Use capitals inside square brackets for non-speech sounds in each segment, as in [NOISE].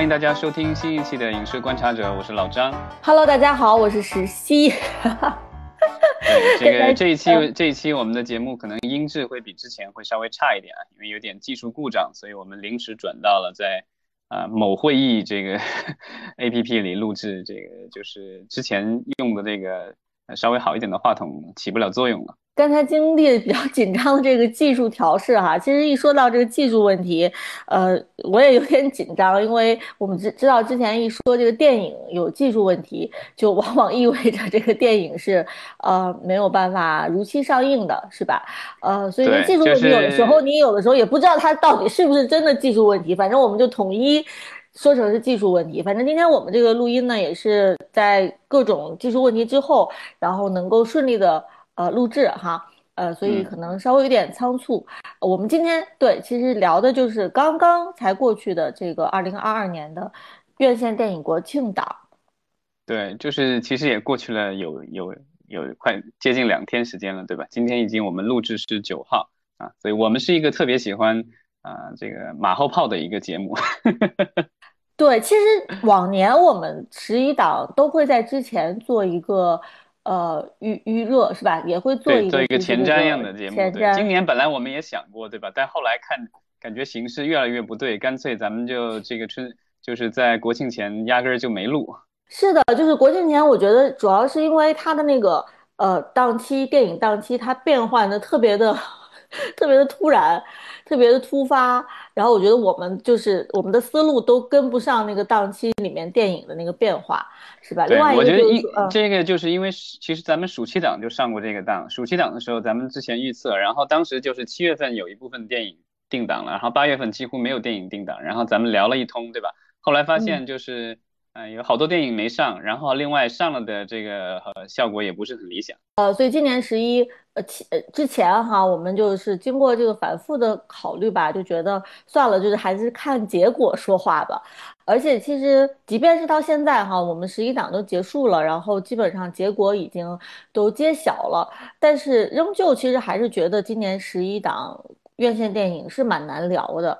欢迎大家收听新一期的《影视观察者》，我是老张。Hello，大家好，我是石溪。对，这个 [LAUGHS] 这一期这一期我们的节目可能音质会比之前会稍微差一点啊，因为有点技术故障，所以我们临时转到了在啊、呃、某会议这个 [LAUGHS] A P P 里录制，这个就是之前用的这个稍微好一点的话筒起不了作用了。刚才经历比较紧张的这个技术调试哈，其实一说到这个技术问题，呃，我也有点紧张，因为我们知知道之前一说这个电影有技术问题，就往往意味着这个电影是呃没有办法如期上映的，是吧？呃，所以技术问题有的时候你有的时候也不知道它到底是不是真的技术问题，反正我们就统一说成是技术问题。反正今天我们这个录音呢，也是在各种技术问题之后，然后能够顺利的。呃，录制哈，呃，所以可能稍微有点仓促。呃、我们今天对，其实聊的就是刚刚才过去的这个二零二二年的院线电影国庆档。对，就是其实也过去了有有有快接近两天时间了，对吧？今天已经我们录制是九号啊，所以我们是一个特别喜欢啊、呃、这个马后炮的一个节目。[LAUGHS] 对，其实往年我们十一档都会在之前做一个。呃，预预热是吧？也会做一个做一个前瞻样的节目。对，今年本来我们也想过，对吧？但后来看感觉形势越来越不对，干脆咱们就这个春就是在国庆前压根儿就没录。是的，就是国庆前，我觉得主要是因为它的那个呃档期，电影档期它变换的特别的特别的突然，特别的突发。然后我觉得我们就是我们的思路都跟不上那个档期里面电影的那个变化。是吧？对，另外一个我觉得一、嗯、这个就是因为其实咱们暑期档就上过这个档，暑期档的时候咱们之前预测，然后当时就是七月份有一部分电影定档了，然后八月份几乎没有电影定档，然后咱们聊了一通，对吧？后来发现就是，嗯、呃，有好多电影没上，然后另外上了的这个呃效果也不是很理想。呃，所以今年十一呃期呃之前哈，我们就是经过这个反复的考虑吧，就觉得算了，就是还是看结果说话吧。而且其实，即便是到现在哈，我们十一档都结束了，然后基本上结果已经都揭晓了，但是仍旧其实还是觉得今年十一档院线电影是蛮难聊的。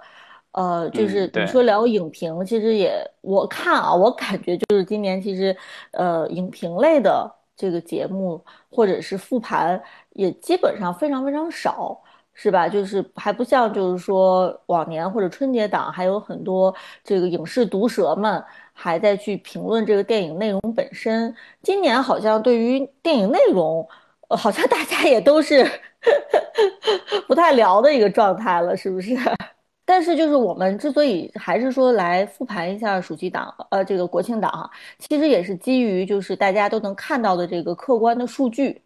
呃，就是你说聊影评，嗯、其实也我看啊，我感觉就是今年其实呃影评类的这个节目或者是复盘也基本上非常非常少。是吧？就是还不像，就是说往年或者春节档还有很多这个影视毒舌们还在去评论这个电影内容本身。今年好像对于电影内容，好像大家也都是 [LAUGHS] 不太聊的一个状态了，是不是？[LAUGHS] 但是就是我们之所以还是说来复盘一下暑期档，呃，这个国庆档哈，其实也是基于就是大家都能看到的这个客观的数据，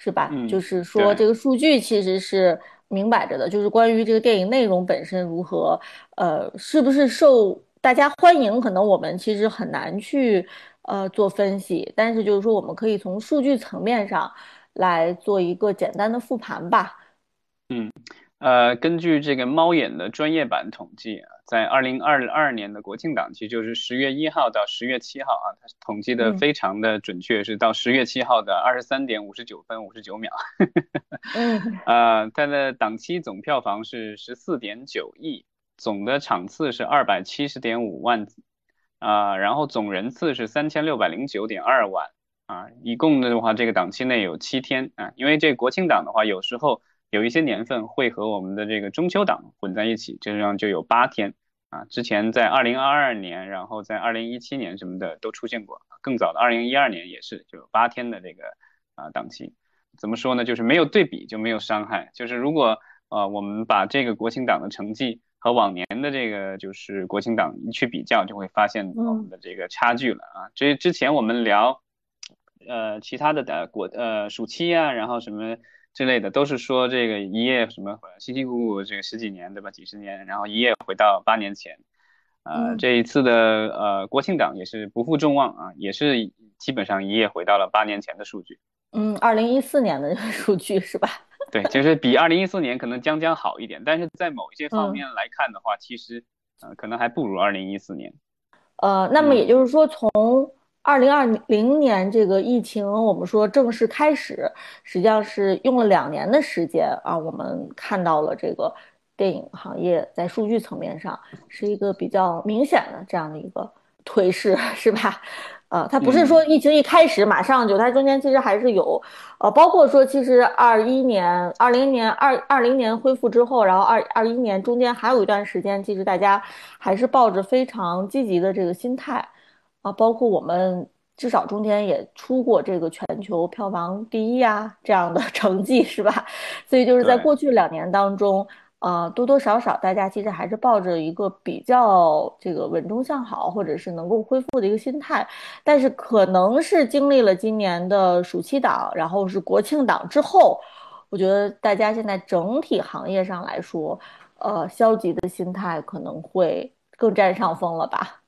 是吧？嗯、就是说这个数据其实是。明摆着的，就是关于这个电影内容本身如何，呃，是不是受大家欢迎，可能我们其实很难去呃做分析，但是就是说我们可以从数据层面上来做一个简单的复盘吧。嗯，呃，根据这个猫眼的专业版统计啊，在二零二二年的国庆档期，就是十月一号到十月七号啊，它统计的非常的准确，是到十月七号的二十三点五十九分五十九秒。嗯，[LAUGHS] 呃，它的档期总票房是十四点九亿，总的场次是二百七十点五万，啊、呃，然后总人次是三千六百零九点二万啊，一共的话，这个档期内有七天啊，因为这国庆档的话，有时候有一些年份会和我们的这个中秋档混在一起，这样就有八天啊。之前在二零二二年，然后在二零一七年什么的都出现过，更早的二零一二年也是，就有八天的这个啊档期。怎么说呢？就是没有对比就没有伤害。就是如果呃我们把这个国庆档的成绩和往年的这个就是国庆档一去比较，就会发现我们的这个差距了啊。这、嗯、之前我们聊呃其他的的国呃暑期啊，然后什么之类的，都是说这个一夜什么辛辛苦苦这个十几年对吧？几十年，然后一夜回到八年前。呃，嗯这一次的呃国庆档也是不负众望啊，也是基本上一夜回到了八年前的数据。嗯，二零一四年的 [LAUGHS] 数据是吧？[LAUGHS] 对，就是比二零一四年可能将将好一点，但是在某一些方面来看的话，嗯、其实呃可能还不如二零一四年。呃，那么也就是说，从二零二零年这个疫情我们说正式开始，实际上是用了两年的时间啊，我们看到了这个电影行业在数据层面上是一个比较明显的这样的一个颓势，[LAUGHS] 是吧？呃，它不是说疫情一开始马上就，它中间其实还是有，呃，包括说其实二一年、二零年、二二零年恢复之后，然后二二一年中间还有一段时间，其实大家还是抱着非常积极的这个心态，啊，包括我们至少中间也出过这个全球票房第一啊这样的 [LAUGHS] 成绩，是吧？所以就是在过去两年当中。呃，多多少少，大家其实还是抱着一个比较这个稳中向好，或者是能够恢复的一个心态。但是，可能是经历了今年的暑期档，然后是国庆档之后，我觉得大家现在整体行业上来说，呃，消极的心态可能会更占上风了吧。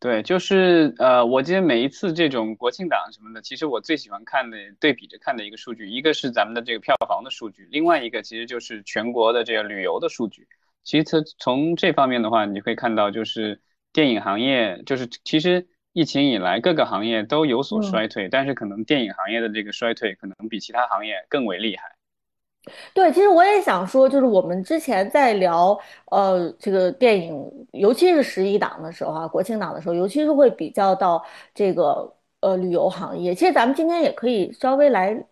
对，就是呃，我记得每一次这种国庆档什么的，其实我最喜欢看的对比着看的一个数据，一个是咱们的这个票房的数据，另外一个其实就是全国的这个旅游的数据。其实从这方面的话，你会看到就是电影行业，就是其实疫情以来各个行业都有所衰退，但是可能电影行业的这个衰退可能比其他行业更为厉害。对，其实我也想说，就是我们之前在聊，呃，这个电影，尤其是十一档的时候啊，国庆档的时候，尤其是会比较到这个呃旅游行业。其实咱们今天也可以稍微来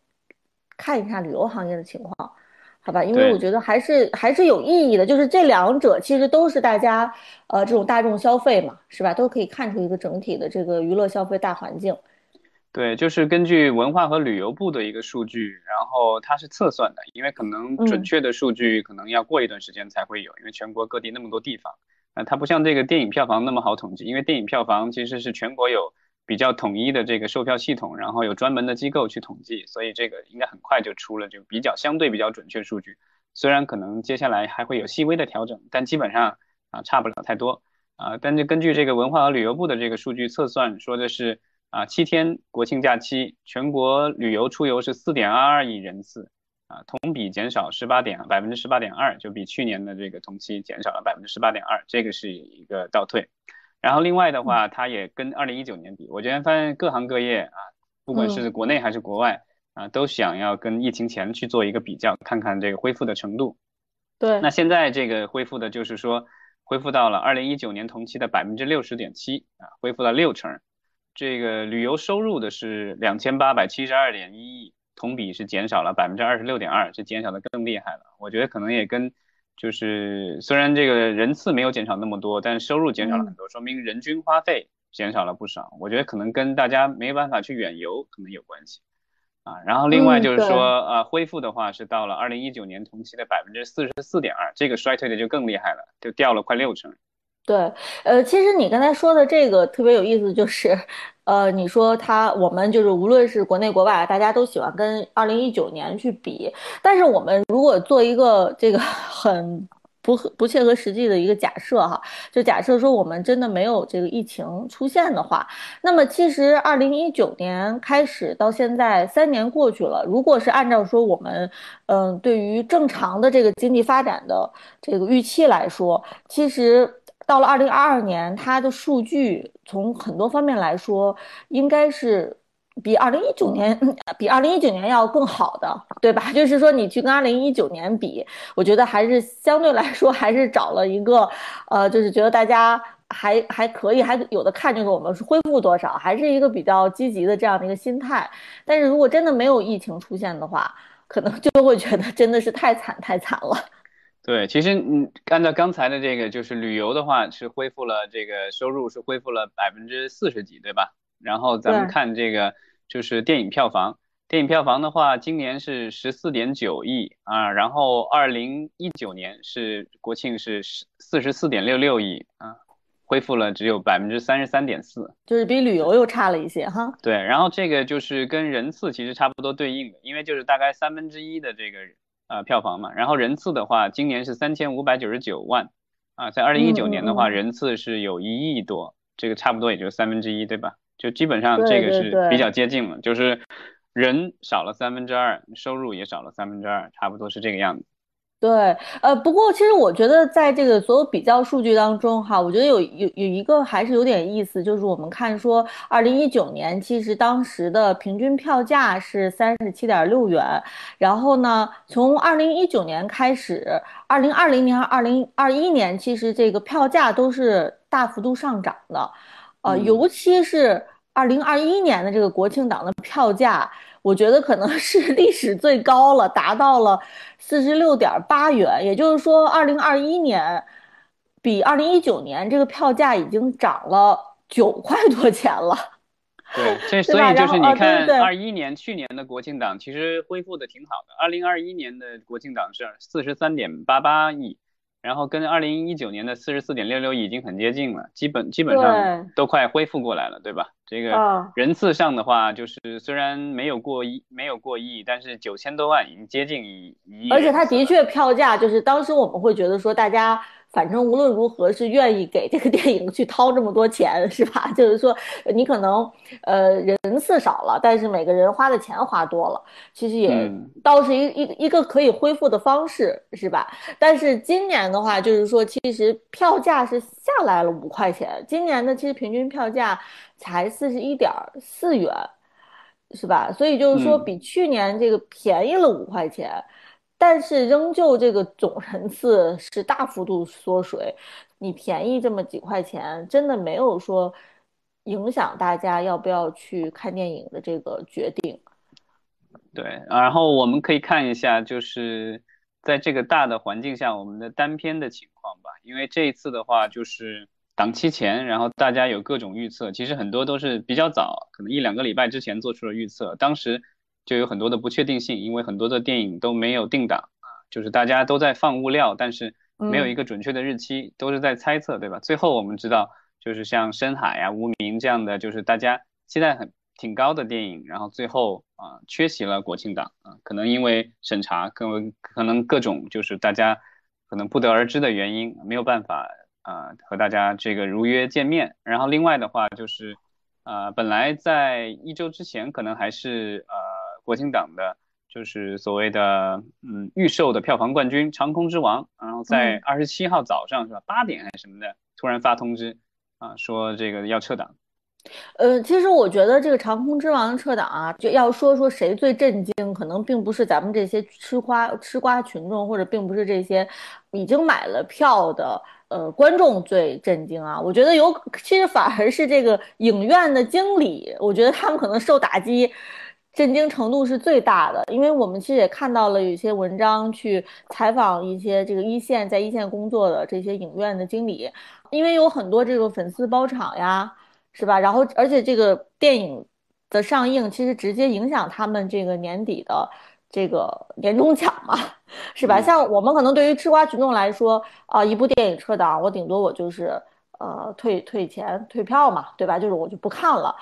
看一下旅游行业的情况，好吧？因为我觉得还是还是有意义的，就是这两者其实都是大家呃这种大众消费嘛，是吧？都可以看出一个整体的这个娱乐消费大环境。对，就是根据文化和旅游部的一个数据，然后它是测算的，因为可能准确的数据可能要过一段时间才会有，因为全国各地那么多地方，呃，它不像这个电影票房那么好统计，因为电影票房其实是全国有比较统一的这个售票系统，然后有专门的机构去统计，所以这个应该很快就出了就比较相对比较准确数据，虽然可能接下来还会有细微的调整，但基本上啊差不了太多啊，但是根据这个文化和旅游部的这个数据测算说的是。啊，七天国庆假期，全国旅游出游是四点二二亿人次，啊，同比减少十八点百分之十八点二，就比去年的这个同期减少了百分之十八点二，这个是一个倒退。然后另外的话，它也跟二零一九年比，我觉得发现各行各业啊，不管是国内还是国外啊，都想要跟疫情前去做一个比较，看看这个恢复的程度。对，那现在这个恢复的就是说，恢复到了二零一九年同期的百分之六十点七啊，恢复了六成。这个旅游收入的是两千八百七十二点一亿，同比是减少了百分之二十六点二，这减少的更厉害了。我觉得可能也跟就是虽然这个人次没有减少那么多，但收入减少了很多，说明人均花费减少了不少。我觉得可能跟大家没办法去远游可能有关系啊。然后另外就是说，呃，恢复的话是到了二零一九年同期的百分之四十四点二，这个衰退的就更厉害了，就掉了快六成。对，呃，其实你刚才说的这个特别有意思，就是，呃，你说他我们就是无论是国内国外，大家都喜欢跟二零一九年去比，但是我们如果做一个这个 [LAUGHS] 很。不不切合实际的一个假设哈，就假设说我们真的没有这个疫情出现的话，那么其实二零一九年开始到现在三年过去了，如果是按照说我们嗯对于正常的这个经济发展的这个预期来说，其实到了二零二二年，它的数据从很多方面来说应该是。比二零一九年，比二零一九年要更好的，对吧？[LAUGHS] 就是说，你去跟二零一九年比，我觉得还是相对来说还是找了一个，呃，就是觉得大家还还可以，还有的看，就是我们是恢复多少，还是一个比较积极的这样的一个心态。但是如果真的没有疫情出现的话，可能就会觉得真的是太惨太惨了。对，其实你按照刚才的这个，就是旅游的话是恢复了这个收入是恢复了百分之四十几，对吧？然后咱们看这个，就是电影票房。电影票房的话，今年是十四点九亿啊，然后二零一九年是国庆是十四十四点六六亿啊，恢复了只有百分之三十三点四，就是比旅游又差了一些哈。对，然后这个就是跟人次其实差不多对应的，因为就是大概三分之一的这个呃票房嘛。然后人次的话，今年是三千五百九十九万啊，在二零一九年的话，人次是有一亿多，这个差不多也就三分之一，对吧？就基本上这个是比较接近了，就是人少了三分之二，收入也少了三分之二，差不多是这个样子。对，呃，不过其实我觉得在这个所有比较数据当中，哈，我觉得有有有一个还是有点意思，就是我们看说，二零一九年其实当时的平均票价是三十七点六元，然后呢，从二零一九年开始，二零二零年、二零二一年，其实这个票价都是大幅度上涨的，呃，嗯，尤其是二零二一年的这个国庆档的票价。我觉得可能 [LAUGHS] 是历史最高了，达到了四十六点八元，也就是说，二零二一年比二零一九年这个票价已经涨了九块多钱了，[LAUGHS] 对，这？所以就是你看，二一年去年的国庆档其实恢复的挺好的，二零二一年的国庆档是四十三点八八亿，然后跟二零一九年的四十四点六六亿已经很接近了，基本基本上，都快恢复过来了，对吧？这个啊。人次上的话，就是虽然没有过亿，没有过亿，但是九千多万已经接近一一亿而且。它的确票价就是当时我们会觉得说，大家反正无论如何是愿意给这个电影去掏这么多钱，是吧？[LAUGHS] 就是说你可能呃人次少了，但是每个人花的钱花多了，其实也嗯，倒是一一一个可以恢复的方式，是吧？但是今年的话，就是说其实票价是下来了五块钱，今年的其实平均票价才四十一点四元。是吧？所以就是说，嗯。比去年这个便宜了五块钱，但是仍旧这个总人次是大幅度缩水。你便宜这么几块钱，真的没有说影响大家要不要去看电影的这个决定。对，然后我们可以看一下，就是在这个大的环境下，我们的单片的情况吧。因为这一次的话，就是档期前，然后大家有各种预测，其实很多都是比较早，可能一两个礼拜之前做出了预测，当时就有很多的不确定性，因为很多的电影都没有定档啊，就是大家都在放物料，但是没有一嗯个准确的日期，都是在猜测，对吧？最后我们知道，就是像深海呀、无名这样的，就是大家期待很。挺高的电影，然后最后啊、缺席了国庆档啊、可能因为审查，可能可能各种就是大家可能不得而知的原因，没有办法啊、和大家这个如约见面。然后另外的话就是呃、本来在一周之前可能还是呃国庆档的，就是所谓的嗯预售的票房冠军《长空之王》，然后在嗯。二十七号早上是吧，八点还是什么的，突然发通知啊、说这个要撤档。呃，其实我觉得这个《长空之王》撤档啊，就要说说谁最震惊，可能并不是咱们这些吃瓜吃瓜群众，或者并不是这些已经买了票的呃观众最震惊啊。我觉得有，其实反而是这个影院的经理，我觉得他们可能受打击。震惊程度是最大的，因为我们其实也看到了有一些文章去采访一些这个一线在一线工作的这些影院的经理，因为有很多这个粉丝包场呀，是吧？然后，而且这个电影的上映，其实直接影响他们这个年底的这个年终奖嘛，是吧？嗯。像我们可能对于吃瓜群众来说，啊、一部电影撤档，我顶多我就是呃退退钱退票嘛，对吧？就是我就不看了。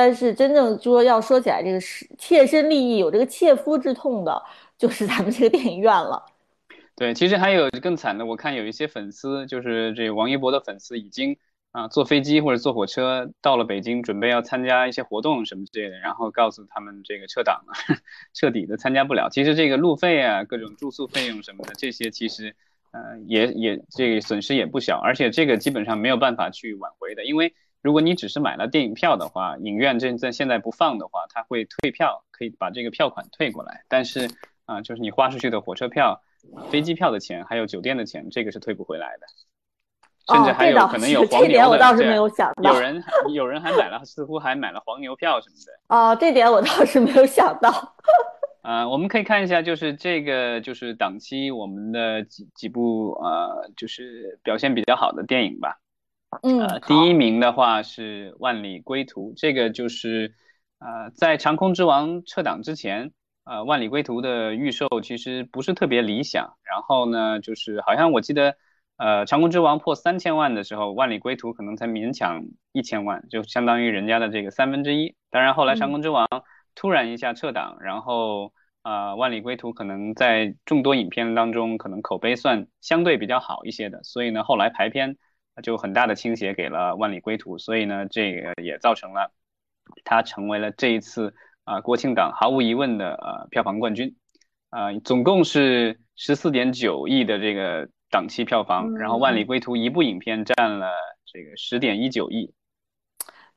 但是真正说要说起来，这个是切身利益，有这个切肤之痛的，就是咱们这个电影院了。对，其实还有更惨的，我看有一些粉丝，就是这王一博的粉丝，已经啊坐飞机或者坐火车到了北京，准备要参加一些活动什么之类的，然后告诉他们这个撤档了，[LAUGHS] 彻底的参加不了。其实这个路费啊，各种住宿费用什么的，这些其实呃也也这个损失也不小，而且这个基本上没有办法去挽回的，因为如果你只是买了电影票的话，影院这在现在不放的话，他会退票，可以把这个票款退过来，但是啊、就是你花出去的火车票。飞机票的钱还有酒店的钱，这个是退不回来的，甚至哦，还有可能有黄牛的，这点，我倒是没有想到。有人有人还买了，似乎还买了黄牛票什么的。哦，这点我倒是没有想到。[LAUGHS] 啊、我们可以看一下，就是这个就是档期我们的几几部呃，就是表现比较好的电影吧。嗯，呃，第一，名的话是《万里归途》，这个就是呃，在《长空之王》撤档之前，呃，《万里归途》的预售其实不是特别理想。然后呢，就是好像我记得，呃，《长空之王》破三千万的时候，《万里归途》可能才勉强一千万，就相当于人家的这个三分之一。当然后来《长嗯空之王》突然一下撤档，然后。呃，《万里归途》可能在众多影片当中，可能口碑算相对比较好一些的，所以呢，后来排片就很大的倾斜给了《万里归途》，所以呢，这个也造成了它成为了这一次啊、呃国庆档毫无疑问的呃票房冠军。啊，总共是十四点九亿的这个档期票房，然后《万里归途》一部影片占了这个十点一九亿。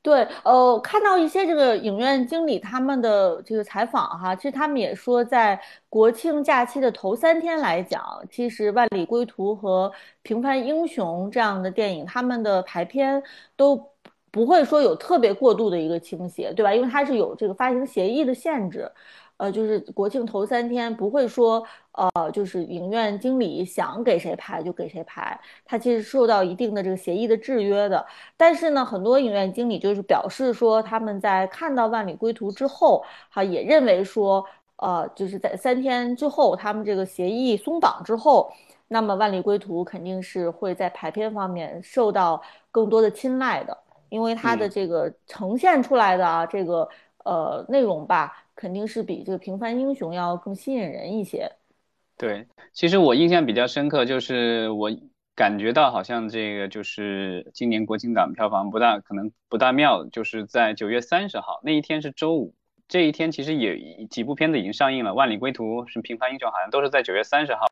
对，呃，看到一些这个影院经理他们的这个采访哈，其实他们也说，在国庆假期的头三天来讲，其实《万里归途》和《平凡英雄》这样的电影，他们的排片都不会说有特别过度的一个倾斜，对吧？因为它是有这个发行协议的限制。呃，就是国庆头三天不会说，呃，就是影院经理想给谁排就给谁排，他其实受到一定的这个协议的制约的。但是呢，很多影院经理就是表示说，他们在看到《万里归途》之后，哈，也认为说，呃，就是在三天之后，他们这个协议松绑之后，那么《万里归途》肯定是会在排片方面受到更多的青睐的，因为它的这个呈现出来的啊，这个呃内容吧。肯定是比这个平凡英雄要更吸引人一些。对，其实我印象比较深刻，就是我感觉到好像这个就是今年国庆档票房不大可能不大妙，就是在九月三十号那一天是周五，这一天其实也几部片子已经上映了，《万里归途》是平凡英雄好像都是在九月三十号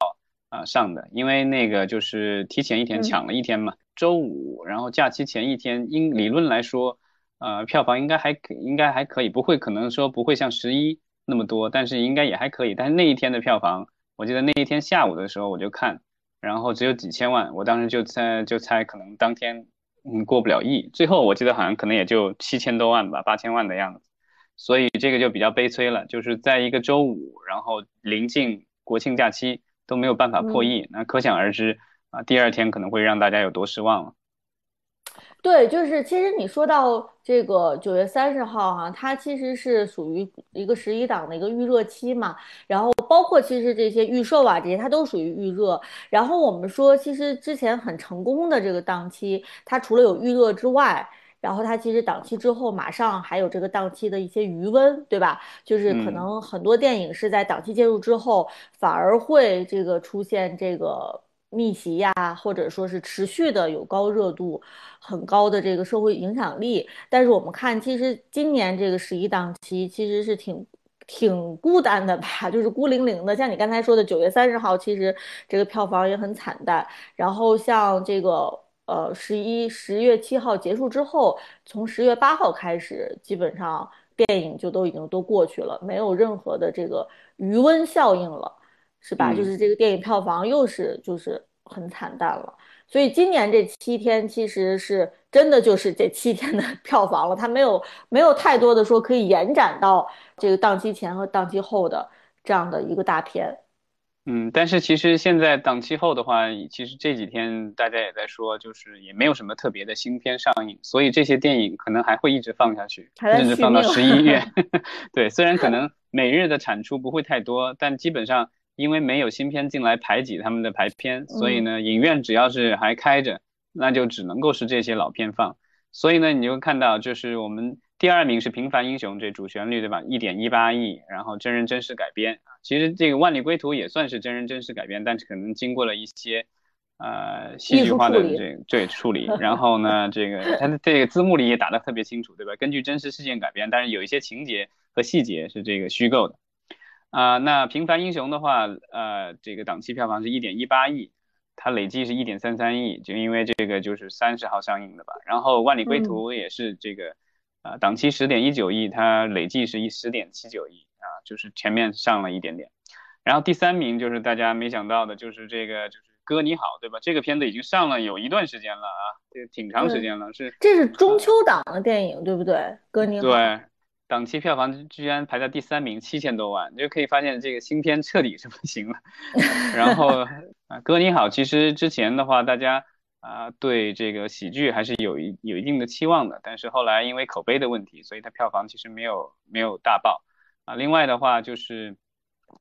啊上的，因为那个就是提前一天抢了一天嘛，周五，然后假期前一天，应理论来说。呃，票房应该还可，应该还可以，不会可能说不会像十一那么多，但是应该也还可以。但是那一天的票房，我记得那一天下午的时候我就看，然后只有几千万，我当时就猜就猜可能当天嗯过不了亿，最后我记得好像可能也就七千多万吧，八千万的样子。所以这个就比较悲催了，就是在一个周五，然后临近国庆假期都没有办法破亿，那可想而知啊，第二天可能会让大家有多失望了。对，就是其实你说到这个九月三十号哈，它其实是属于一个十一档的一个预热期嘛，然后包括其实这些预售啊这些，它都属于预热。然后我们说，其实之前很成功的这个档期，它除了有预热之外，然后它其实档期之后马上还有这个档期的一些余温，对吧？就是可能很多电影是在档期介入之后，反而会这个出现这个。逆袭呀，或者说是持续的有高热度、很高的这个社会影响力。但是我们看，其实今年这个十一档期其实是挺挺孤单的吧，就是孤零零的。像你刚才说的，九月三十号其实这个票房也很惨淡。然后像这个呃十一十月七号结束之后，从十月八号开始，基本上电影就都已经都过去了，没有任何的这个余温效应了。是吧？就是这个电影票房又是就是很惨淡了，所以今年这七天其实是真的就是这七天的 [LAUGHS] 票房了，它没有没有太多的说可以延展到这个档期前和档期后的这样的一个大片。嗯，但是其实现在档期后的话，其实这几天大家也在说，就是也没有什么特别的新片上映，所以这些电影可能还会一直放下去，甚至放到十一月。[LAUGHS] 对，虽然可能每日的产出不会太多，但基本上。因为没有新片进来排挤他们的排片，所以呢，影院只要是还开着，那就只能够是这些老片放。所以呢，你就看到，就是我们第二名是《平凡英雄》这主旋律，对吧？一点一八亿，然后真人真事改编。其实这个《万里归途》也算是真人真事改编，但是可能经过了一些呃戏剧化的这对处理。[LAUGHS] 然后呢，这个它的这个字幕里也打得特别清楚，对吧？根据真实事件改编，但是有一些情节和细节是这个虚构的。啊，那平凡英雄的话，呃，这个档期票房是一点一八亿，它累计是一点三三亿，就因为这个就是三十号上映的吧。然后万里归途也是这个，啊，档期十点一九亿，它累计是一十点七九亿啊，就是前面上了一点点。然后第三名就是大家没想到的，就是这个就是哥你好，对吧？这个片子已经上了有一段时间了啊，这挺长时间了，是这是中秋档的电影，对不对？哥你好。对。档期票房居然排在第三名，七千多万，就可以发现这个新片彻底是不行了。[LAUGHS] 然后啊，哥你好，其实之前的话，大家啊对这个喜剧还是有一有一定的期望的，但是后来因为口碑的问题，所以它票房其实没有没有大爆啊。另外的话就是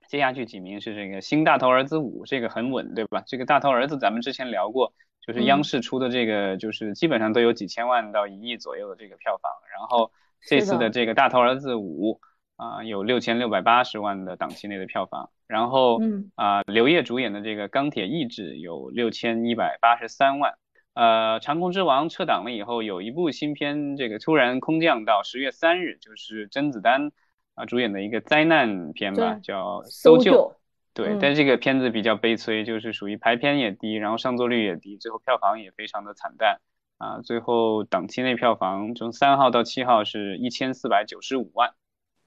接下去几名是这个新大头儿子五，这个很稳，对吧？这个大头儿子咱们之前聊过，就是央视出的这个，就是基本上都有几千万到一亿左右的这个票房，然后。这次的这个大头儿子五啊，有六千六百八十万的档期内的票房，然后啊，刘烨主演的这个钢铁意志有六千一百八十三万，呃，长空之王撤档了以后，有一部新片这个突然空降到十月三日，就是甄子丹啊主演的一个灾难片吧，叫搜救对，但这个片子比较悲催，就是属于排片也低，然后上座率也低，最后票房也非常的惨淡啊。最后档期内票房从三号到七号是一千四百九十五万。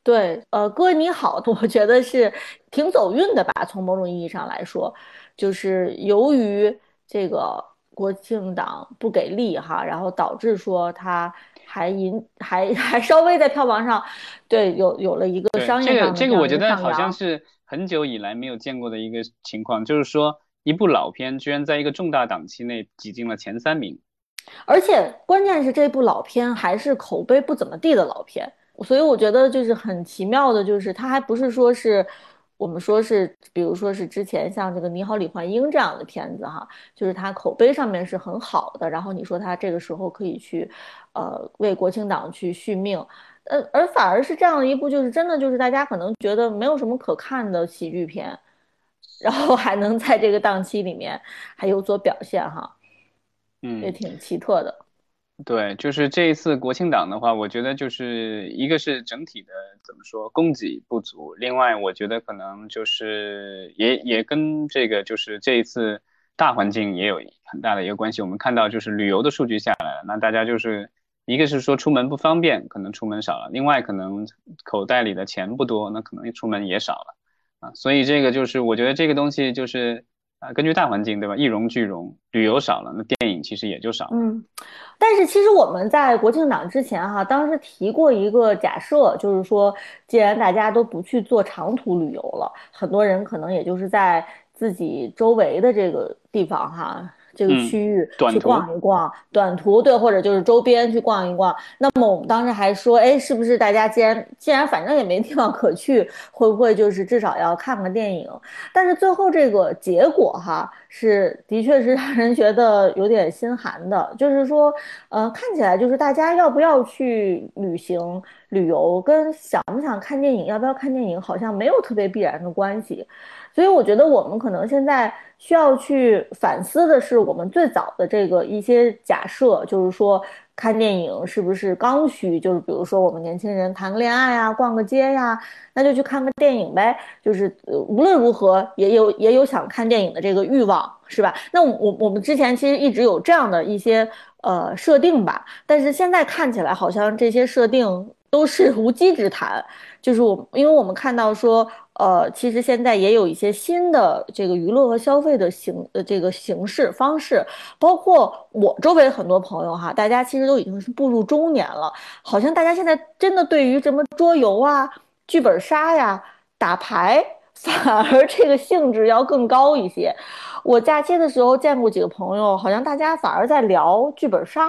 对，呃，各位你好，[LAUGHS] 我觉得是挺走运的吧。从某种意义上来说，就是由于这个国庆档不给力哈，然后导致说它还引还 [LAUGHS] 还稍微在票房上，对，有有了一个商业上的这个这个我觉得好像是。很久以来没有见过的一个情况，就是说一部老片居然在一个重大档期内挤进了前三名，而且关键是这部老片还是口碑不怎么地的老片，所以我觉得就是很奇妙的，就是它还不是说是我们说是，比如说是之前像这个《你好，李焕英》这样的片子哈，就是它口碑上面是很好的，然后你说它这个时候可以去，呃，为国庆档去续命。呃，而反而是这样的一部，就是真的就是大家可能觉得没有什么可看的喜剧片，[LAUGHS] 然后还能在这个档期里面还有所表现哈，嗯，也挺奇特的。对，就是这一次国庆档的话，我觉得就是一个是整体的怎么说供给不足，另外我觉得可能就是也也跟这个就是这一次大环境也有很大的一个关系。我们看到就是旅游的数据下来了，那大家就是。一个是说出门不方便，可能出门少了；另外可能口袋里的钱不多，那可能出门也少了啊。所以这个就是我觉得这个东西就是啊，根据大环境对吧，一荣俱荣，旅游少了，那电影其实也就少了。嗯，但是其实我们在国庆档之前哈，当时提过一个假设，就是说既然大家都不去做长途旅游了，很多人可能也就是在自己周围的这个地方哈。这个区域去逛一逛，短途对，或者就是周边去逛一逛。那么我们当时还说，哎，是不是大家既然既然反正也没地方可去，会不会就是至少要看个电影？但是最后这个结果哈，是的确是让人觉得有点心寒的。就是说，呃，看起来就是大家要不要去旅行旅游，跟想不想看电影，要不要看电影，好像没有特别必然的关系。所以我觉得我们可能现在需要去反思的是，我们最早的这个一些假设，就是说看电影是不是刚需？就是比如说我们年轻人谈个恋爱呀，逛个街呀，那就去看个电影呗。就是无论如何也有也有想看电影的这个欲望，是吧？那我我们之前其实一直有这样的一些呃设定吧，但是现在看起来好像这些设定都是无稽之谈。就是我，因为我们看到说。呃，其实现在也有一些新的这个娱乐和消费的形呃这个形式方式，包括我周围很多朋友哈，大家其实都已经是步入中年了，好像大家现在真的对于什么桌游啊、剧本杀呀、打牌，[LAUGHS] 反而这个兴致要更高一些。我假期的时候见过几个朋友，好像大家反而在聊剧本杀，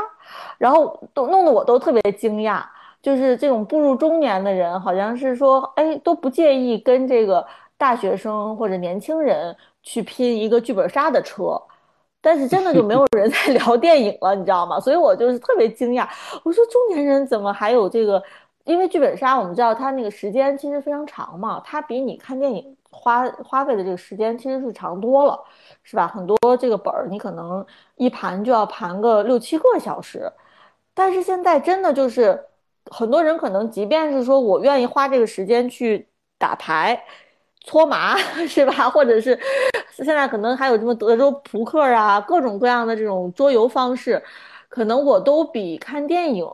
然后都弄得我都特别惊讶。就是这种步入中年的人，好像是说，哎，都不介意跟这个大学生或者年轻人去拼一个剧本杀的车，但是真的就没有 [LAUGHS] 人在聊电影了，你知道吗？所以我就是特别惊讶，我说中年人怎么还有这个？因为剧本杀我们知道它那个时间其实非常长嘛，它比你看电影花花费的这个时间其实是长多了，是吧？很多这个本儿你可能一盘就要盘个六七个小时，但是现在真的就是。很多人可能，即便是说我愿意花这个时间去打牌、搓麻，是吧？或者是现在可能还有什么德州扑克啊，各种各样的这种桌游方式，可能我都比看电影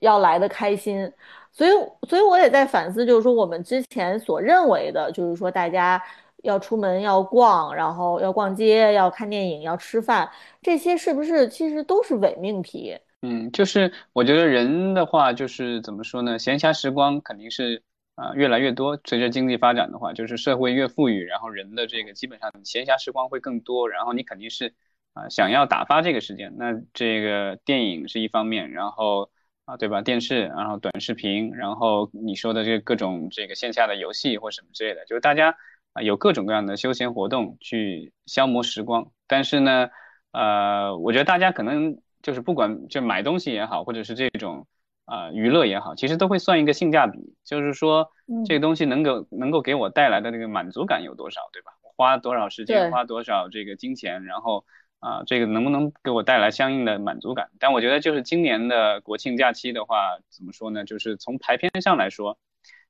要来的开心。所以，所以我也在反思，就是说我们之前所认为的，就是说大家要出门要逛，然后要逛街、要看电影、要吃饭，这些是不是其实都是伪命题？嗯，就是我觉得人的话，就是怎么说呢？闲暇时光肯定是啊越来越多。随着经济发展的话，就是社会越富裕，然后人的这个基本上闲暇时光会更多。然后你肯定是啊想要打发这个时间，那这个电影是一方面，然后啊对吧？电视，然后短视频，然后你说的这各种这个线下的游戏或什么之类的，就是大家啊有各种各样的休闲活动去消磨时光。但是呢，呃，我觉得大家可能。就是不管就买东西也好，或者是这种啊娱乐也好，其实都会算一个性价比，就是说这个东西能够能够给我带来的那个满足感有多少，对吧？花多少时间，花多少这个金钱，然后啊这个能不能给我带来相应的满足感？但我觉得就是今年的国庆假期的话，怎么说呢？就是从排片上来说，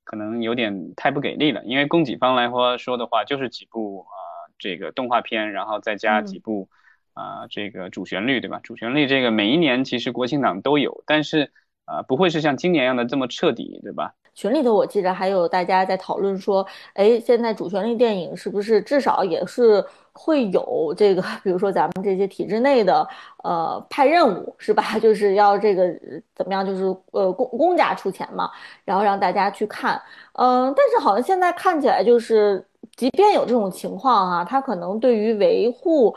可能有点太不给力了。因为供给方来说说的话，就是几部啊这个动画片，然后再加几部啊这个主旋律，对吧？主旋律这个每一年其实国庆档都有，但是啊不会是像今年一样的这么彻底，对吧？群里头我记得还有大家在讨论说，哎，现在主旋律电影是不是至少也是会有这个，比如说咱们这些体制内的，呃，派任务是吧？[LAUGHS] 就是要这个怎么样，就是呃公公家出钱嘛，然后让大家去看，嗯，但是好像现在看起来就是，即便有这种情况哈，他可能对于维护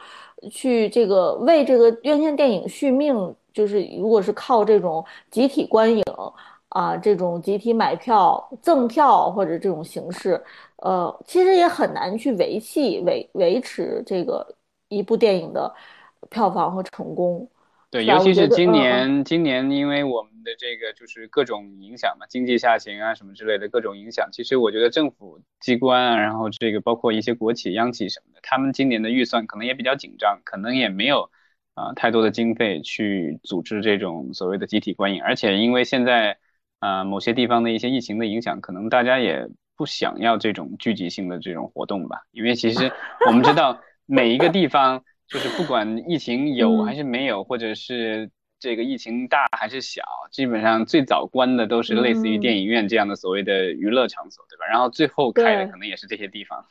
去这个为这个院线电影续命，就是如果是靠这种集体观影。啊，这种集体买票、赠票或者这种形式，呃，其实也很难去维系、维维持这个一部电影的票房和成功。对，尤其是今年，今年因为我们的这个就是各种影响嘛，经济下行啊什么之类的各种影响，其实我觉得政府机关啊，然后这个包括一些国企、央企什么的，他们今年的预算可能也比较紧张，可能也没有啊太多的经费去组织这种所谓的集体观影，而且因为现在。啊，某些地方的一些疫情的影响，可能大家也不想要这种聚集性的这种活动吧。因为其实 [LAUGHS] 我们知道，每一个地方就是不管疫情有还是没有，或者是这个疫情大还是小，基本上最早关的都是类似于电影院这样的所谓的娱乐场所，对吧？然后最后开的可能也是这些地方。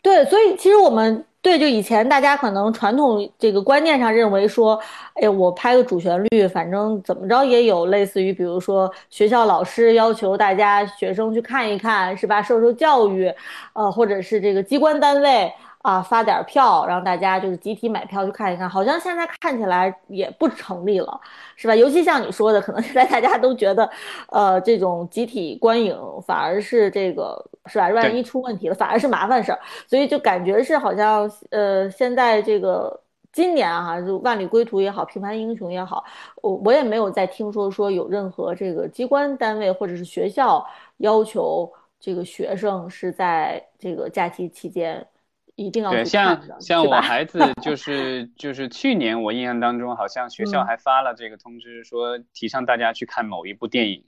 对，所以其实我们。对，就以前大家可能传统这个观念上认为说，哎，我拍个主旋律，反正怎么着也有类似于，比如说学校老师要求大家学生去看一看，是吧？受受教育，呃，或者是这个机关单位。啊，发点票让大家就是集体买票去看一看，好像现在看起来也不成立了，是吧？尤其像你说的，可能现在大家都觉得，呃，这种集体观影反而是这个，是吧？万一出问题了，反而是麻烦事儿，所以就感觉是好像，呃，现在这个今年哈，就万里归途也好，平凡英雄也好，我我也没有再听说说有任何这个机关单位或者是学校要求这个学生是在这个假期期间。一定要对，像像我孩子就 [LAUGHS] 是就是去年我印象当中，好像学校还发了这个通知，说提倡大家去看某一部电影。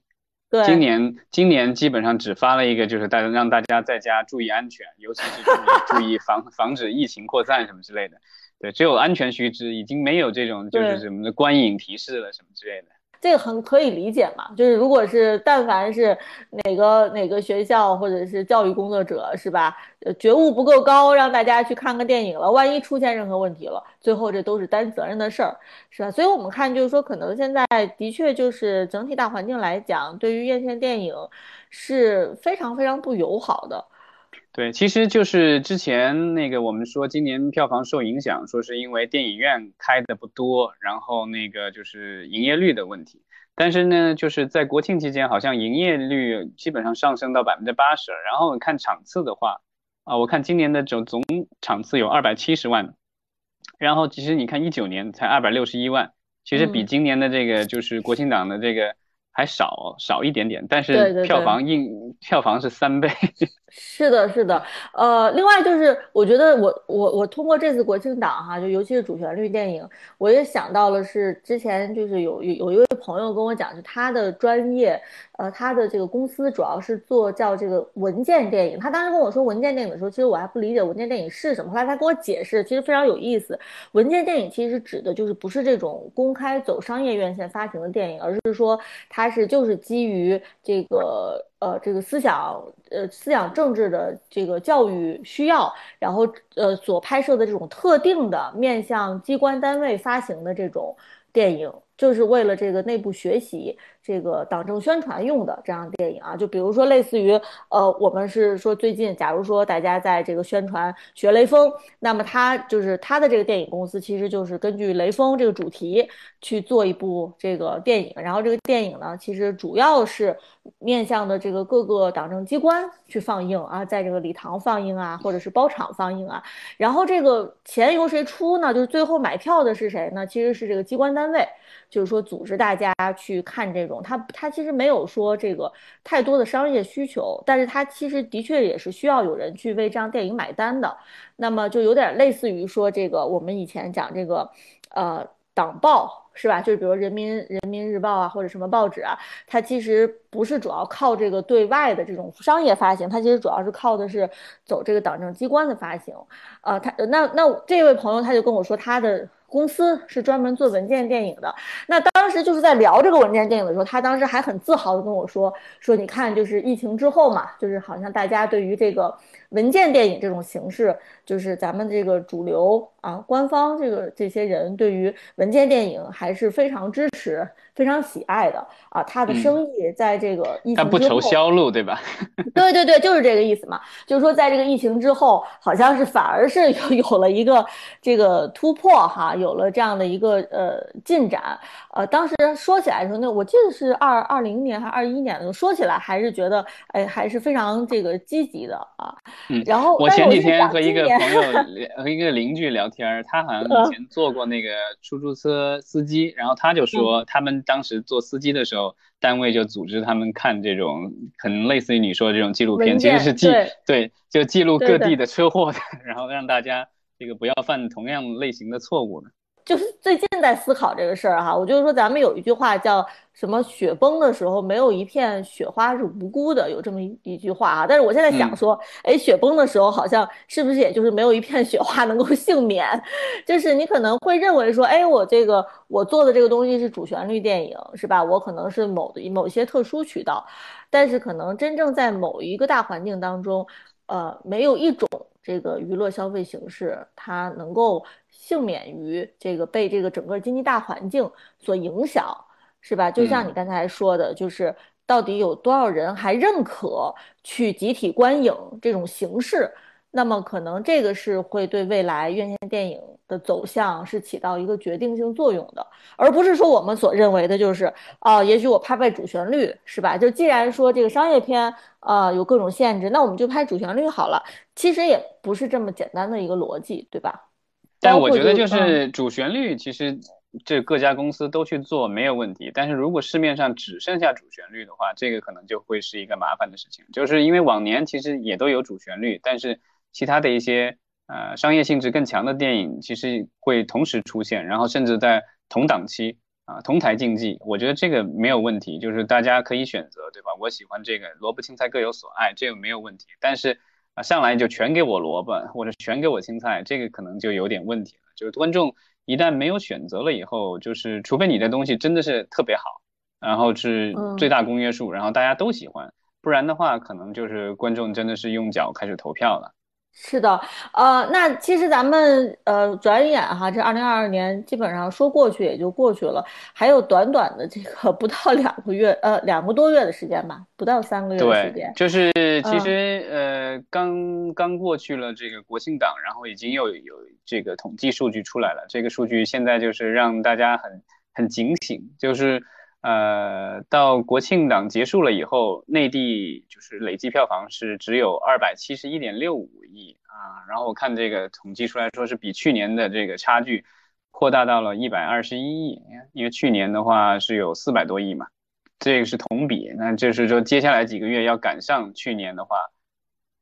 对，今年今年基本上只发了一个，就是大家让大家在家注意安全，尤其是注意 [LAUGHS] 注意防防止疫情扩散什么之类的。对，只有安全须知，已经没有这种就是什么的观影提示了什么之类的。这个很可以理解嘛，就是如果是但凡是哪个哪个学校或者是教育工作者是吧，觉悟不够高，让大家去看个电影了，万一出现任何问题了，最后这都是担责任的事儿，是吧？所以我们看就是说，可能现在的确就是整体大环境来讲，对于院线电影是非常非常不友好的。对，其实就是之前那个我们说今年票房受影响，说是因为电影院开的不多，然后那个就是营业率的问题。但是呢，就是在国庆期间，好像营业率基本上上升到百分之八十。然后看场次的话，啊，我看今年的总总场次有二百七十万，然后其实你看一九年才二百六十一万，其实比今年的这个就是国庆档的这个。还少少一点点，但是票房硬票房是三倍。是的，是的，呃，另外就是我觉得我我我通过这次国庆档哈，就尤其是主旋律电影，我也想到了是之前就是有有有一位朋友跟我讲，就他的专业，呃，他的这个公司主要是做叫这个文件电影。他当时跟我说文件电影的时候，其实我还不理解文件电影是什么。后来他给我解释，其实非常有意思。文件电影其实指的就是不是这种公开走商业院线发行的电影，而是说它是就是基于这个。呃，这个思想，呃，思想政治的这个教育需要，然后呃，所拍摄的这种特定的面向机关单位发行的这种电影，就是为了这个内部学习。这个党政宣传用的这样电影啊，就比如说类似于，呃，我们是说最近，假如说大家在这个宣传学雷锋，那么他就是他的这个电影公司，其实就是根据雷锋这个主题去做一部这个电影，然后这个电影呢，其实主要是面向的这个各个党政机关去放映啊，在这个礼堂放映啊，或者是包场放映啊，然后这个钱由谁出呢？就是最后买票的是谁呢？其实是这个机关单位。就是说，组织大家去看这种，他他其实没有说这个太多的商业需求，但是他其实的确也是需要有人去为这样电影买单的。那么就有点类似于说，这个我们以前讲这个，呃。党报。是吧？就是比如人民人民日报啊，或者什么报纸啊，它其实不是主要靠这个对外的这种商业发行，它其实主要是靠的是走这个党政机关的发行。呃，他那那这位朋友他就跟我说，他的公司是专门做文件电影的。那当当时就是在聊这个文件电影的时候，他当时还很自豪的跟我说，说你看，就是疫情之后嘛，就是好像大家对于这个。文件电影这种形式，就是咱们这个主流啊，官方这个这些人对于文件电影还是非常支持、非常喜爱的啊。他的生意在这个疫情之后，他不愁销路，对吧？[LAUGHS] [LAUGHS] 对对对，就是这个意思嘛。就是说，在这个疫情之后，好像是反而是有 [LAUGHS] 有了一个这个突破哈，有了这样的一个呃进展。呃，当时说起来的时候，那我记得是二二零年还是二一年的时候，说起来还是觉得哎，还是非常这个积极的啊。嗯，然后我前几天和一个朋友和一个邻居聊天，他好像以前做过那个出租车司机，然后他就说他们当时做司机的时候，单位就组织他们看这种可能类似于你说的这种纪录片，其实是记对，就记录各地的车祸的，[LAUGHS] 然后让大家这个不要犯同样类型的错误的。就是最近在思考这个事儿哈，我就是说咱们有一句话叫什么？雪崩的时候没有一片雪花是无辜的，有这么一一句话啊。但是我现在想说，哎，雪崩的时候好像是不是也就是没有一片雪花能够幸免？[LAUGHS] 就是你可能会认为说，哎，我这个我做的这个东西是主旋律电影，是吧？我可能是某的某些特殊渠道，但是可能真正在某一个大环境当中，呃，没有一种。这个娱乐消费形式，它能够幸免于这个被这个整个经济大环境所影响，是吧？就像你刚才说的，就是到底有多少人还认可去集体观影这种形式？那么可能这个是会对未来院线电影的走向是起到一个决定性作用的，而不是说我们所认为的就是啊，也许我拍拍主旋律是吧？就既然说这个商业片啊有各种限制，那我们就拍主旋律好了。其实也不是这么简单的一个逻辑，对吧？但我觉得就是主旋律，其实这各家公司都去做没有问题。但是如果市面上只剩下主旋律的话，这个可能就会是一个麻烦的事情。就是因为往年其实也都有主旋律，但是。其他的一些呃商业性质更强的电影，其实会同时出现，然后甚至在同档期啊同台竞技，我觉得这个没有问题，就是大家可以选择，对吧？我喜欢这个，萝卜青菜各有所爱，这个没有问题。但是啊上来就全给我萝卜或者全给我青菜，这个可能就有点问题了。就是观众一旦没有选择了以后，就是除非你的东西真的是特别好，然后是最大公约数，然后大家都喜欢，不然的话，可能就是观众真的是用脚开始投票了。是的，呃，那其实咱们呃转眼哈，这二零二二年基本上说过去也就过去了，还有短短的这个不到两个月，呃，两个多月的时间吧，不到三个月的时间。就是其实呃刚刚过去了这个国庆档，然后已经又有这个统计数据出来了，这个数据现在就是让大家很很警醒，就是。呃，到国庆档结束了以后，内地就是累计票房是只有二百七十一点六五亿啊。然后我看这个统计出来说是比去年的这个差距扩大到了一百二十一亿，因为去年的话是有四百多亿嘛，这个是同比。那就是说接下来几个月要赶上去年的话，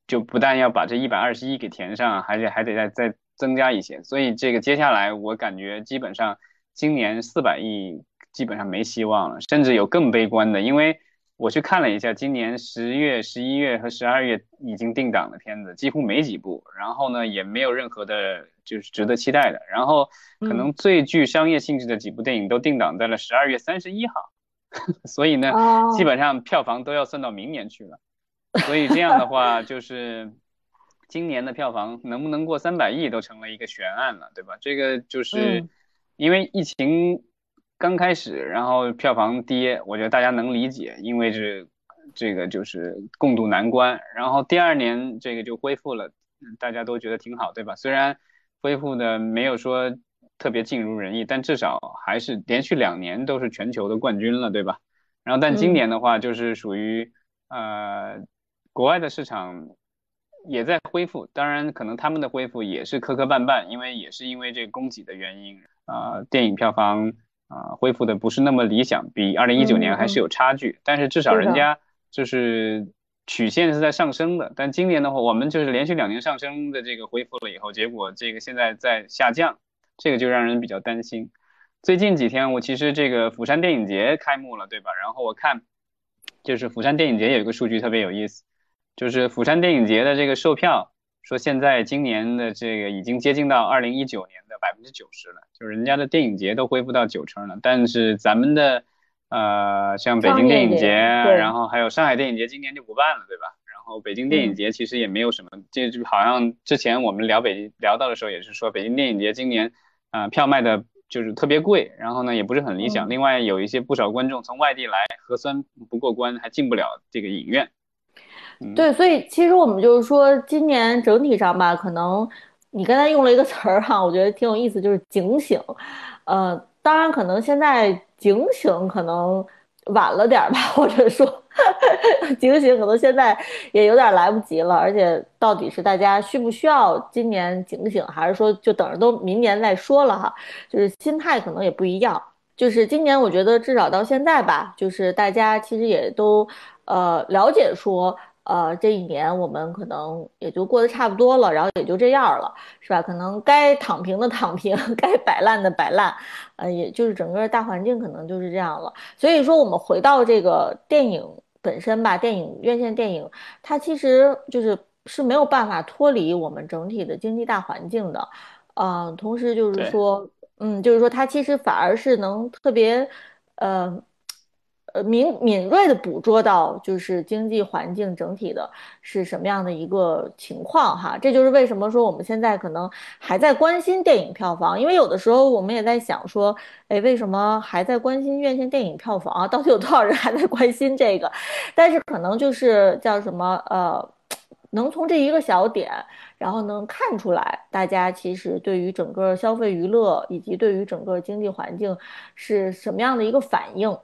就不但要把这一百二十一给填上，还得还得再再增加一些。所以这个接下来我感觉基本上今年四百亿。基本上没希望了，甚至有更悲观的，因为我去看了一下，今年十月、十一月和十二月已经定档的片子几乎没几部，然后呢也没有任何的，就是值得期待的，然后可能最具商业性质的几部电影都定档在了十二月三十一号，[LAUGHS] 所以呢，基本上票房都要算到明年去了，所以这样的话，[LAUGHS] 就是今年的票房能不能过三百亿都成了一个悬案了，对吧？这个就是因为疫情。刚开始，然后票房跌，我觉得大家能理解，因为是这个就是共度难关。然后第二年这个就恢复了，大家都觉得挺好，对吧？虽然恢复的没有说特别尽如人意，但至少还是连续两年都是全球的冠军了，对吧？然后但今年的话，就是属于呃国外的市场也在恢复，当然可能他们的恢复也是磕磕绊绊，因为也是因为这个供给的原因啊，电影票房。啊，恢复的不是那么理想，比二零一九年还是有差距。但是至少人家就是曲线是在上升的。但今年的话，我们就是连续两年上升的这个恢复了以后，结果这个现在在下降，这个就让人比较担心。最近几天我其实这个釜山电影节开幕了，对吧？然后我看就是釜山电影节有一个数据特别有意思，就是釜山电影节的这个售票，说现在今年的这个已经接近到二零一九年的百分之九十了，就是人家的电影节都恢复到九成了，但是咱们的呃像北京电影节，然后还有上海电影节今年就不办了，对吧？然后北京电影节其实也没有什么，这就好像之前我们聊北聊到的时候也是说北京电影节今年啊票卖的。就是特别贵，然后呢也不是很理想。另外有一些不少观众从外地来，核酸不过关，还进不了这个影院。对，所以其实我们就是说，今年整体上吧，可能你刚才用了一个词儿哈，我觉得挺有意思，就是警醒。呃，当然可能现在警醒可能晚了点吧，[LAUGHS] 或者说。警醒可能现在也有点来不及了，而且到底是大家需不需要今年警醒，还是说就等着都明年再说了哈？就是心态可能也不一样。就是今年我觉得至少到现在吧，就是大家其实也都呃了解说。呃，这一年我们可能也就过得差不多了，然后也就这样了，是吧？可能该躺平的躺平，[LAUGHS] 该摆烂的摆烂，呃，也就是整个大环境可能就是这样了。所以说，我们回到这个电影本身吧，电影院线电影，它其实就是是没有办法脱离我们整体的经济大环境的，嗯，同时就是说，嗯，就是说它其实反而是能特别，呃。敏敏锐的捕捉到就是经济环境整体的是什么样的一个情况哈，这就是为什么说我们现在可能还在关心电影票房，因为有的时候我们也在想说，哎，为什么还在关心院线电影票房啊？到底有多少人还在关心这个？但是可能就是叫什么呃，能从这一个小点，然后能看出来，大家其实对于整个消费娱乐以及对于整个经济环境是什么样的一个反应。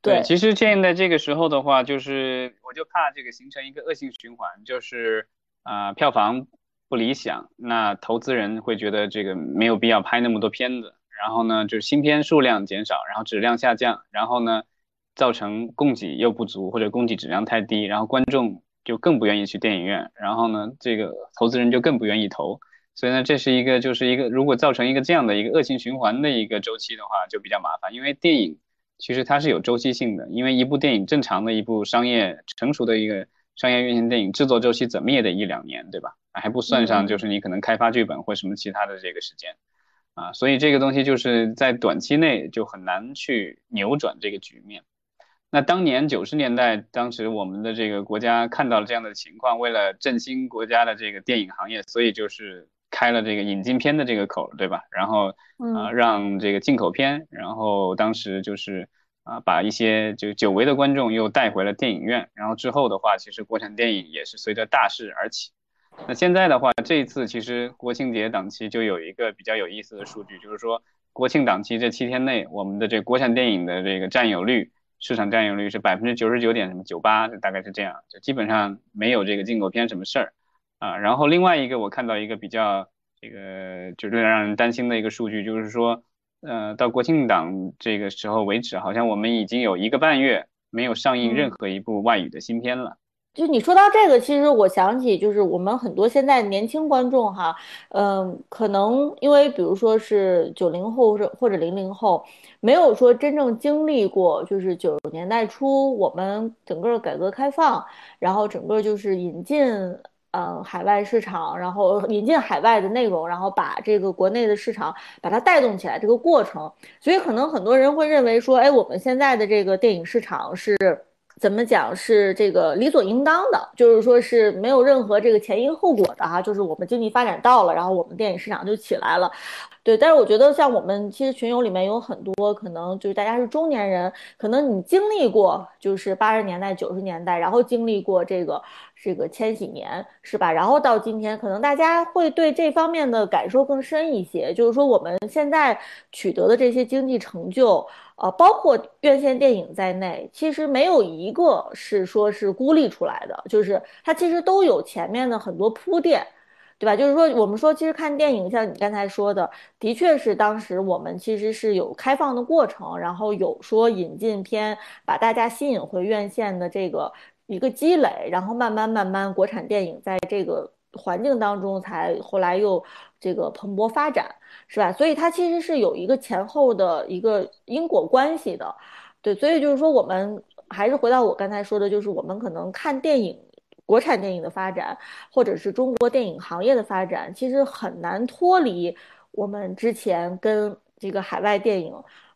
对，其实现在这个时候的话，就是我就怕这个形成一个恶性循环，就是啊票房不理想，那投资人会觉得这个没有必要拍那么多片子，然后呢就是新片数量减少，然后质量下降，然后呢造成供给又不足或者供给质量太低，然后观众就更不愿意去电影院，然后呢这个投资人就更不愿意投，所以呢这是一个就是一个如果造成一个这样的一个恶性循环的一个周期的话，就比较麻烦，因为电影。其实它是有周期性的，因为一部电影正常的一部商业成熟的一个商业运行电影制作周期怎么也得一两年，对吧？还不算上就是你可能开发剧本或什么其他的这个时间，啊，所以这个东西就是在短期内就很难去扭转这个局面。那当年九十年代，当时我们的这个国家看到了这样的情况，为了振兴国家的这个电影行业，所以就是。开了这个引进片的这个口，对吧？然后啊，让这个进口片，然后当时就是啊，把一些就久违的观众又带回了电影院。然后之后的话，其实国产电影也是随着大势而起。那现在的话，这一次其实国庆节档期就有一个比较有意思的数据，就是说国庆档期这七天内，我们的这国产电影的这个占有率，市场占有率是百分之九十九点什么九八，大概是这样，就基本上没有这个进口片什么事儿。啊，然后另外一个我看到一个比较这个就是让人担心的一个数据，就是说，呃，到国庆档这个时候为止，好像我们已经有一个半月没有上映任何一部外语的新片了。就你说到这个，其实我想起就是我们很多现在年轻观众哈，嗯，可能因为比如说是九零后或者或者零零后，没有说真正经历过就是九十年代初我们整个改革开放，然后整个就是引进。嗯，海外市场，然后引进海外的内容，然后把这个国内的市场把它带动起来，这个过程，所以可能很多人会认为说，哎，我们现在的这个电影市场是怎么讲？是这个理所应当的，就是说是没有任何这个前因后果的哈，就是我们经济发展到了，然后我们电影市场就起来了。对，但是我觉得像我们其实群友里面有很多可能就是大家是中年人，可能你经历过就是八十年代、九十年代，然后经历过这个这个千禧年，是吧？然后到今天，可能大家会对这方面的感受更深一些。就是说我们现在取得的这些经济成就，呃，包括院线电影在内，其实没有一个是说是孤立出来的，就是它其实都有前面的很多铺垫。对吧？就是说，我们说，其实看电影，像你刚才说的，的确是当时我们其实是有开放的过程，然后有说引进片，把大家吸引回院线的这个一个积累，然后慢慢慢慢，国产电影在这个环境当中才后来又这个蓬勃发展，是吧？所以它其实是有一个前后的一个因果关系的，对。所以就是说，我们还是回到我刚才说的，就是我们可能看电影，国产电影的发展，或者是中国电影行业的发展，其实很难脱离我们之前跟这个海外电影。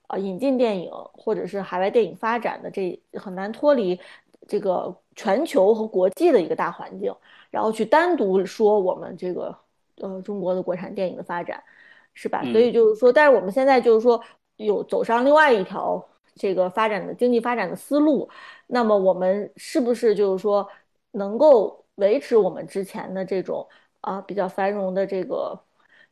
啊，引进电影或者是海外电影发展的这很难脱离这个全球和国际的一个大环境，然后去单独说我们这个呃中国的国产电影的发展，是吧？所以就是说，但是我们现在就是说有走上另外一条这个发展的经济发展的思路，那么我们是不是就是说能够维持我们之前的这种啊比较繁荣的这个？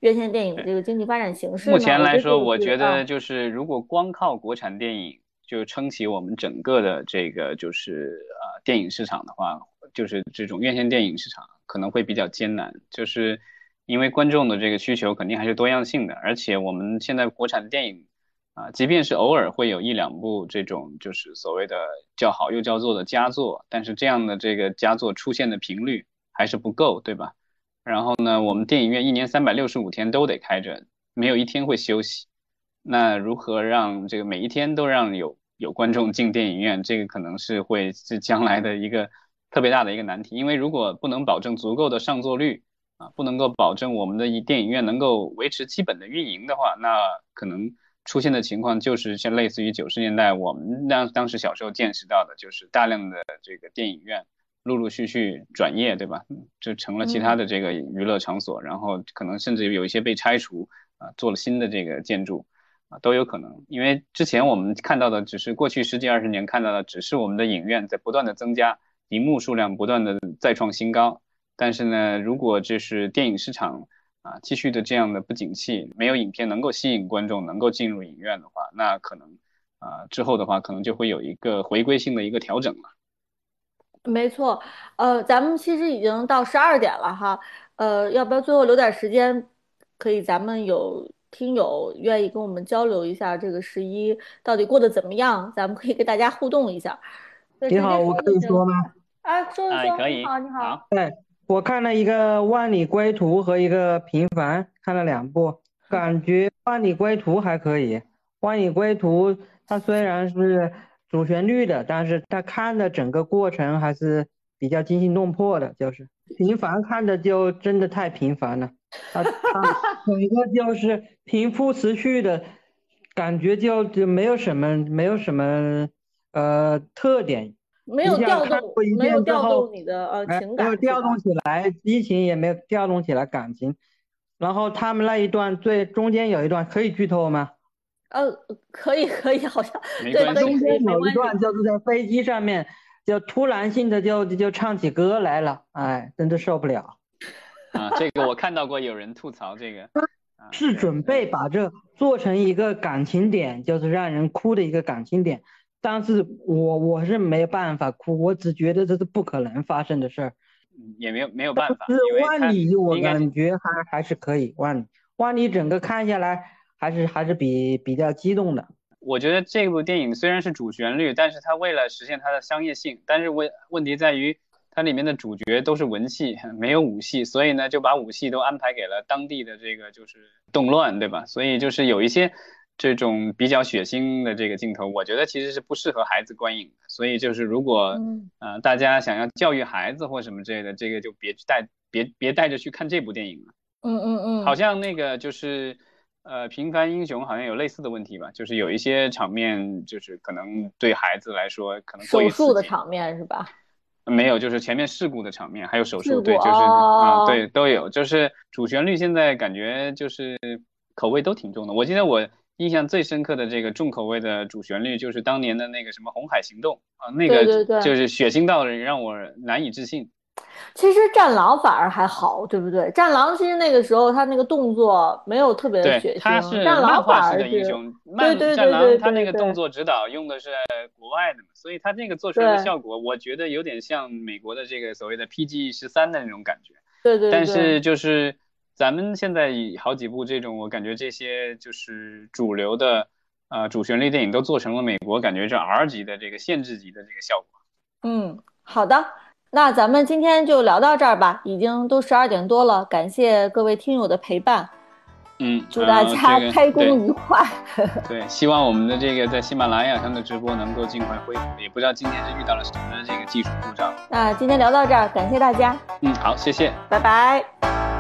院线电影的这个经济发展形势，目前来说，我觉得就是如果光靠国产电影就撑起我们整个的这个就是呃电影市场的话，就是这种院线电影市场可能会比较艰难，就是因为观众的这个需求肯定还是多样性的，而且我们现在国产电影啊，即便是偶尔会有一两部这种就是所谓的叫好又叫座的佳作，但是这样的这个佳作出现的频率还是不够，对吧？然后呢，我们电影院一年三百六十五天都得开着，没有一天会休息。那如何让这个每一天都让有有观众进电影院？这个可能是会是将来的一个特别大的一个难题。因为如果不能保证足够的上座率啊，不能够保证我们的电影院能够维持基本的运营的话，那可能出现的情况就是像类似于九十年代我们当当时小时候见识到的，就是大量的这个电影院。陆陆续续转业，对吧？就成了其他的这个娱乐场所，然后可能甚至有一些被拆除啊，做了新的这个建筑啊，都有可能。因为之前我们看到的只是过去十几二十年看到的，只是我们的影院在不断的增加，荧幕数量不断的再创新高。但是呢，如果这是电影市场啊继续的这样的不景气，没有影片能够吸引观众，能够进入影院的话，那可能啊之后的话，可能就会有一个回归性的一个调整了。没错，呃，咱们其实已经到十二点了哈，呃，要不要最后留点时间，可以咱们有听友愿意跟我们交流一下这个十一到底过得怎么样？咱们可以跟大家互动一下。你好，我可以说吗？啊，说一说。可以。你好，你好。对，我看了一个《万里归途》和一个《平凡》，看了两部，感觉《万里归途》还可以，《万里归途》它虽然是。主旋律的，但是它看的整个过程还是比较惊心动魄的，就是平凡看的就真的太平凡了，他他整个就是平铺直叙的感觉，就就没有什么没有什么呃特点，没有调动，没有调动你的呃情感，没有调动起来激情，也没有调动起来感情，然后他们那一段最中间有一段可以剧透吗？呃，可以可以，好像 [LAUGHS] 对，中间有一段就是在飞机上面，就突然性的就就唱起歌来了，哎，真的受不了。[LAUGHS] 啊，这个我看到过有人吐槽这个，是准备把这做成一个感情点，就是让人哭的一个感情点，但是我我是没办法哭，我只觉得这是不可能发生的事儿，也没有没有办法。是万里，我感觉还还是可以，万里万里整个看下来。还是还是比比较激动的。我觉得这部电影虽然是主旋律，但是它为了实现它的商业性，但是问问题在于它里面的主角都是文戏，没有武戏，所以呢就把武戏都安排给了当地的这个就是动乱，对吧？所以就是有一些这种比较血腥的这个镜头，我觉得其实是不适合孩子观影的。所以就是如果呃大家想要教育孩子或什么之类的，这个就别带别别带着去看这部电影了。嗯嗯嗯，好像那个就是。呃，平凡英雄好像有类似的问题吧，就是有一些场面，就是可能对孩子来说可能手术的场面是吧？没有，就是前面事故的场面，还有手术，对，就是啊，对，都有。就是主旋律现在感觉就是口味都挺重的。我记得我印象最深刻的这个重口味的主旋律，就是当年的那个什么《红海行动》啊，那个就是血腥到让我难以置信。其实战狼反而还好，对不对？战狼其实那个时候他那个动作没有特别的血腥，战狼反而是对对对对，他那个动作指导用的是国外的嘛，所以他那个做出来的效果，我觉得有点像美国的这个所谓的 PG 十三的那种感觉。对对。但是就是咱们现在好几部这种，我感觉这些就是主流的呃主旋律电影都做成了美国感觉是 R 级的这个限制级的这个效果。嗯，好的。那咱们今天就聊到这儿吧，已经都十二点多了，感谢各位听友的陪伴。嗯，祝大家开工愉快。对，希望我们的这个在喜马拉雅上的直播能够尽快恢复。也不知道今天是遇到了什么这个技术故障。那今天聊到这儿，感谢大家。嗯，好，谢谢，拜拜。